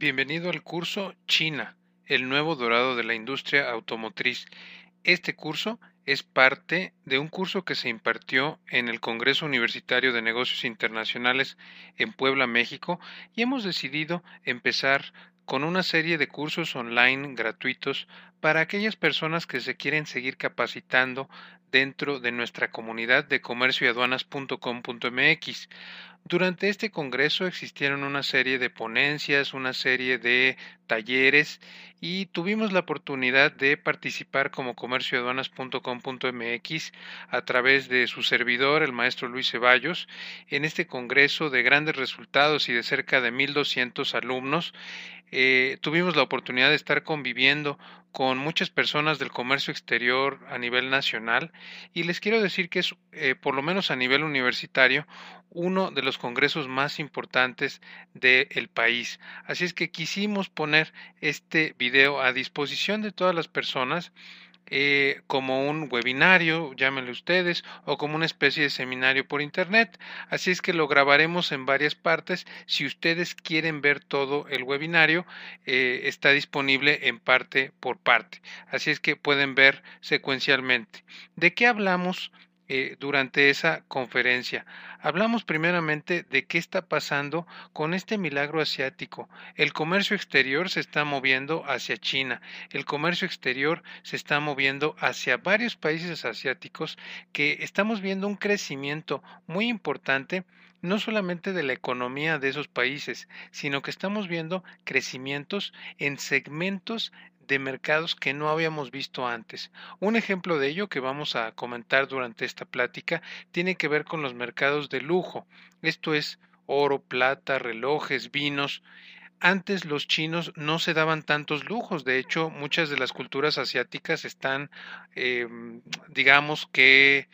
Bienvenido al curso China, el nuevo dorado de la industria automotriz. Este curso es parte de un curso que se impartió en el Congreso Universitario de Negocios Internacionales en Puebla, México, y hemos decidido empezar con una serie de cursos online gratuitos para aquellas personas que se quieren seguir capacitando dentro de nuestra comunidad de comercio y aduanas.com.mx. Durante este congreso existieron una serie de ponencias, una serie de talleres y tuvimos la oportunidad de participar como comercio y aduanas.com.mx a través de su servidor, el maestro Luis Ceballos, en este congreso de grandes resultados y de cerca de 1.200 alumnos. Eh, tuvimos la oportunidad de estar conviviendo con muchas personas del comercio exterior a nivel nacional y les quiero decir que es, eh, por lo menos a nivel universitario, uno de los congresos más importantes del país. Así es que quisimos poner este video a disposición de todas las personas eh, como un webinario, llámenle ustedes, o como una especie de seminario por internet. Así es que lo grabaremos en varias partes. Si ustedes quieren ver todo el webinario, eh, está disponible en parte por parte. Así es que pueden ver secuencialmente. ¿De qué hablamos? Eh, durante esa conferencia. Hablamos primeramente de qué está pasando con este milagro asiático. El comercio exterior se está moviendo hacia China, el comercio exterior se está moviendo hacia varios países asiáticos que estamos viendo un crecimiento muy importante no solamente de la economía de esos países, sino que estamos viendo crecimientos en segmentos de mercados que no habíamos visto antes. Un ejemplo de ello que vamos a comentar durante esta plática tiene que ver con los mercados de lujo. Esto es oro, plata, relojes, vinos. Antes los chinos no se daban tantos lujos, de hecho muchas de las culturas asiáticas están, em, digamos que,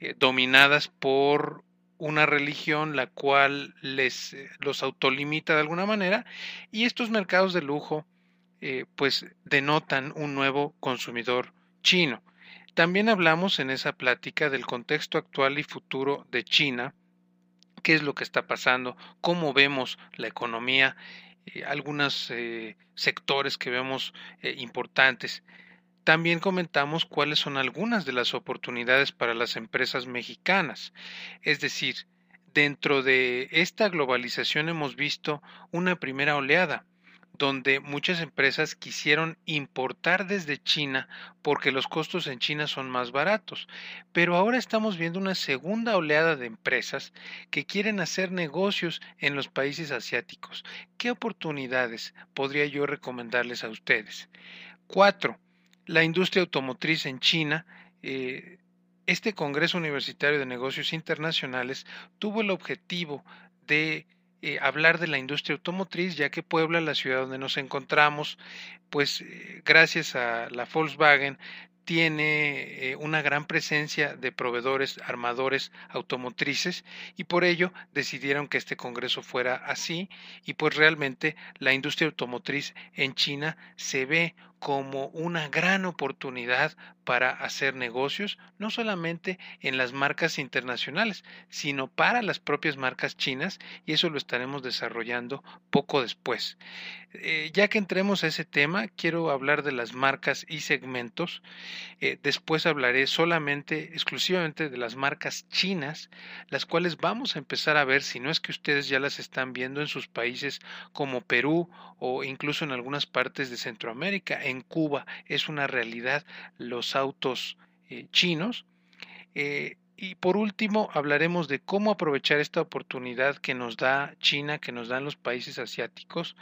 eh, dominadas por una religión la cual les eh, los autolimita de alguna manera y estos mercados de lujo eh, pues denotan un nuevo consumidor chino. También hablamos en esa plática del contexto actual y futuro de China, qué es lo que está pasando, cómo vemos la economía, eh, algunos eh, sectores que vemos importantes. También comentamos cuáles son algunas de las oportunidades para las empresas mexicanas. Es decir, dentro de esta globalización hemos visto una primera oleada donde muchas empresas quisieron importar desde China porque los costos en China son más baratos. Pero ahora estamos viendo una segunda oleada de empresas que quieren hacer negocios en los países asiáticos. ¿Qué oportunidades podría yo recomendarles a ustedes? Cuatro, la industria automotriz en China. Eh, este Congreso Universitario de Negocios Internacionales tuvo el objetivo de eh, hablar de la industria automotriz, ya que Puebla, la ciudad donde nos encontramos, pues eh, gracias a la Volkswagen tiene eh, una gran presencia de proveedores armadores automotrices y por ello decidieron que este congreso fuera así y pues realmente la industria automotriz en China se ve como una gran oportunidad para hacer negocios, no solamente en las marcas internacionales, sino para las propias marcas chinas, y eso lo estaremos desarrollando poco después. Eh, ya que entremos a ese tema, quiero hablar de las marcas y segmentos. Eh, después hablaré solamente, exclusivamente de las marcas chinas, las cuales vamos a empezar a ver, si no es que ustedes ya las están viendo en sus países como Perú o incluso en algunas partes de Centroamérica en Cuba es una realidad los autos eh, chinos. Eh, y por último, hablaremos de cómo aprovechar esta oportunidad que nos da China, que nos dan los países asiáticos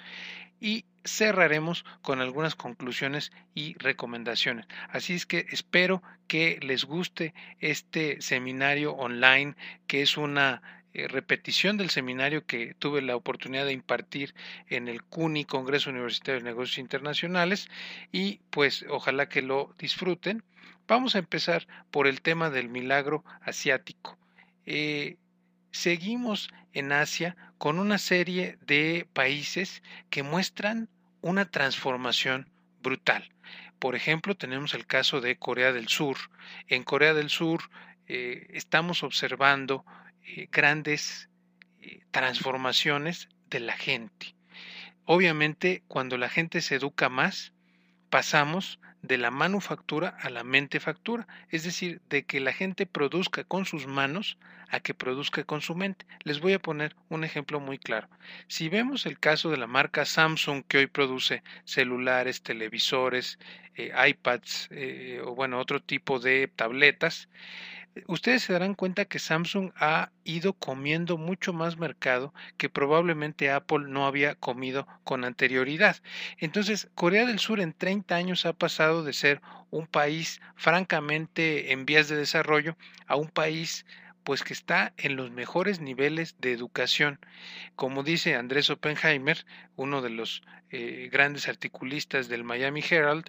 y cerraremos con algunas conclusiones y recomendaciones. Así es que espero que les guste este seminario online, que es una eh, repetición del seminario que tuve la oportunidad de impartir en el CUNY, Congreso Universitario de Negocios Internacionales, y pues ojalá que lo disfruten. Vamos a empezar por el tema del milagro asiático. Eh, seguimos en Asia con una serie de países que muestran una transformación brutal. Por ejemplo, tenemos el caso de Corea del Sur. En Corea del Sur eh, estamos observando eh, grandes eh, transformaciones de la gente. obviamente cuando la gente se educa más, pasamos de la manufactura a la mentefactura, es decir, de que la gente produzca con sus manos a que produzca con su mente. Les voy a poner un ejemplo muy claro. Si vemos el caso de la marca Samsung que hoy produce celulares, televisores, eh, iPads o bueno, otro tipo de tabletas, ustedes se darán cuenta que Samsung ha ido comiendo mucho más mercado que probablemente Apple no había comido con anterioridad. Entonces, Corea del Sur en 30 años ha pasado de ser un país francamente en vías de desarrollo a un país pues que está en los mejores niveles de educación. Como dice Andrés Oppenheimer, uno de los eh, grandes articulistas del Miami Herald,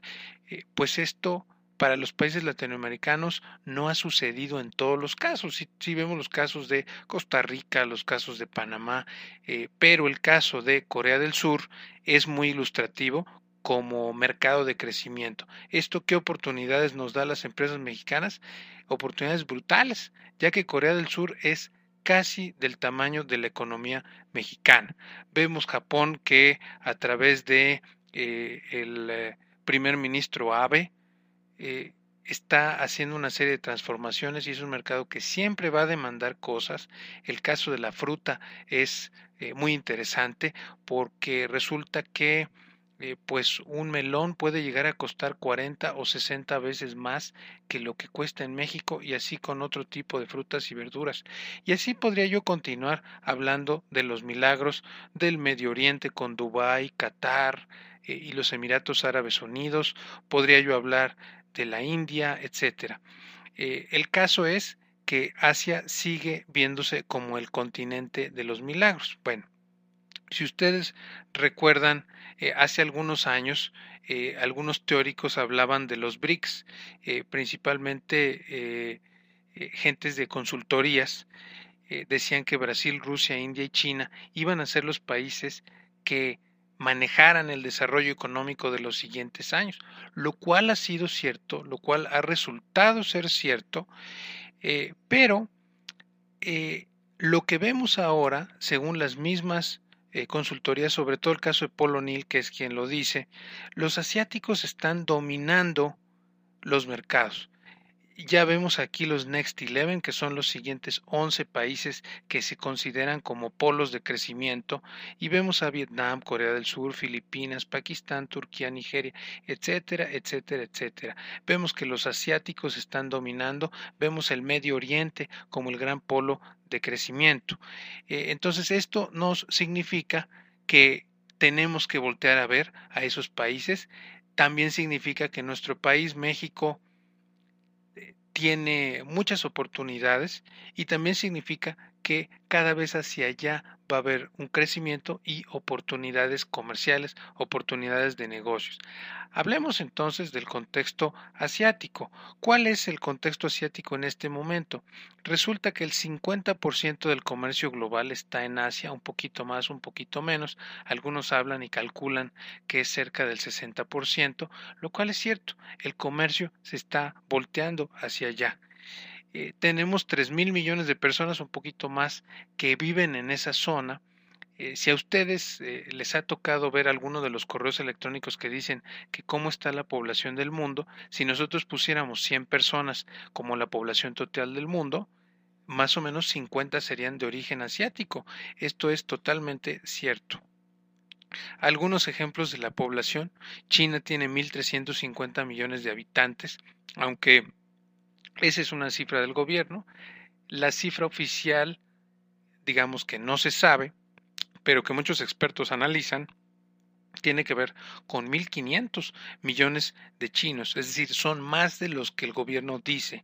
eh, pues esto para los países latinoamericanos no ha sucedido en todos los casos. Si, vemos los casos de Costa Rica, los casos de Panamá, eh, pero el caso de Corea del Sur es muy ilustrativo como mercado de crecimiento. ¿Esto qué oportunidades nos da las empresas mexicanas? Oportunidades brutales, ya que Corea del Sur es casi del tamaño de la economía mexicana. Vemos Japón que a través de eh, el eh, primer ministro Abe, eh, está haciendo una serie de transformaciones y es un mercado que siempre va a demandar cosas. El caso de la fruta es eh, muy interesante porque resulta que eh, pues un melón puede llegar a costar 40 o 60 veces más que lo que cuesta en México y así con otro tipo de frutas y verduras. Y así podría yo continuar hablando de los milagros del Medio Oriente con Dubái, Qatar, y los Emiratos Árabes Unidos, podría yo hablar de la India, etcétera. Eh, el caso es que Asia sigue viéndose como el continente de los milagros. Bueno, si ustedes recuerdan, eh, hace algunos años eh, algunos teóricos hablaban de los BRICS, principalmente gentes de consultorías, decían que Brasil, Rusia, India y China iban a ser los países que manejaran el desarrollo económico de los siguientes años, lo cual ha sido cierto, lo cual ha resultado ser cierto, eh, pero eh, lo que vemos ahora, según las mismas eh, consultorías, sobre todo el caso de Polo Neal, que es quien lo dice, los asiáticos están dominando los mercados ya vemos aquí los Next Eleven, que son los siguientes 11 países que se consideran como polos de crecimiento, y vemos a Vietnam, Corea del Sur, Filipinas, Pakistán, Turquía, Nigeria, etcétera, etcétera, etcétera. Vemos que los asiáticos están dominando, vemos el Medio Oriente como el gran polo de crecimiento. Eh, entonces, esto nos significa que tenemos que voltear a ver a esos países. También significa que nuestro país, México, tiene muchas oportunidades y también significa que cada vez hacia allá va a haber un crecimiento y oportunidades comerciales, oportunidades de negocios. Hablemos entonces del contexto asiático. ¿Cuál es el contexto asiático en este momento? Resulta que el 50% del comercio global está en Asia, un poquito más, un poquito menos. Algunos hablan y calculan que es cerca del 60%, lo cual es cierto. El comercio se está volteando hacia allá. Eh, tenemos 3 mil millones de personas, un poquito más, que viven en esa zona. Eh, si a ustedes eh, les ha tocado ver alguno de los correos electrónicos que dicen que cómo está la población del mundo, si nosotros pusiéramos 100 personas como la población total del mundo, más o menos 50 serían de origen asiático. Esto es totalmente cierto. Algunos ejemplos de la población. China tiene 1.350 millones de habitantes, aunque esa es una cifra del gobierno. La cifra oficial, digamos que no se sabe, pero que muchos expertos analizan, tiene que ver con 1.500 millones de chinos, es decir, son más de los que el gobierno dice.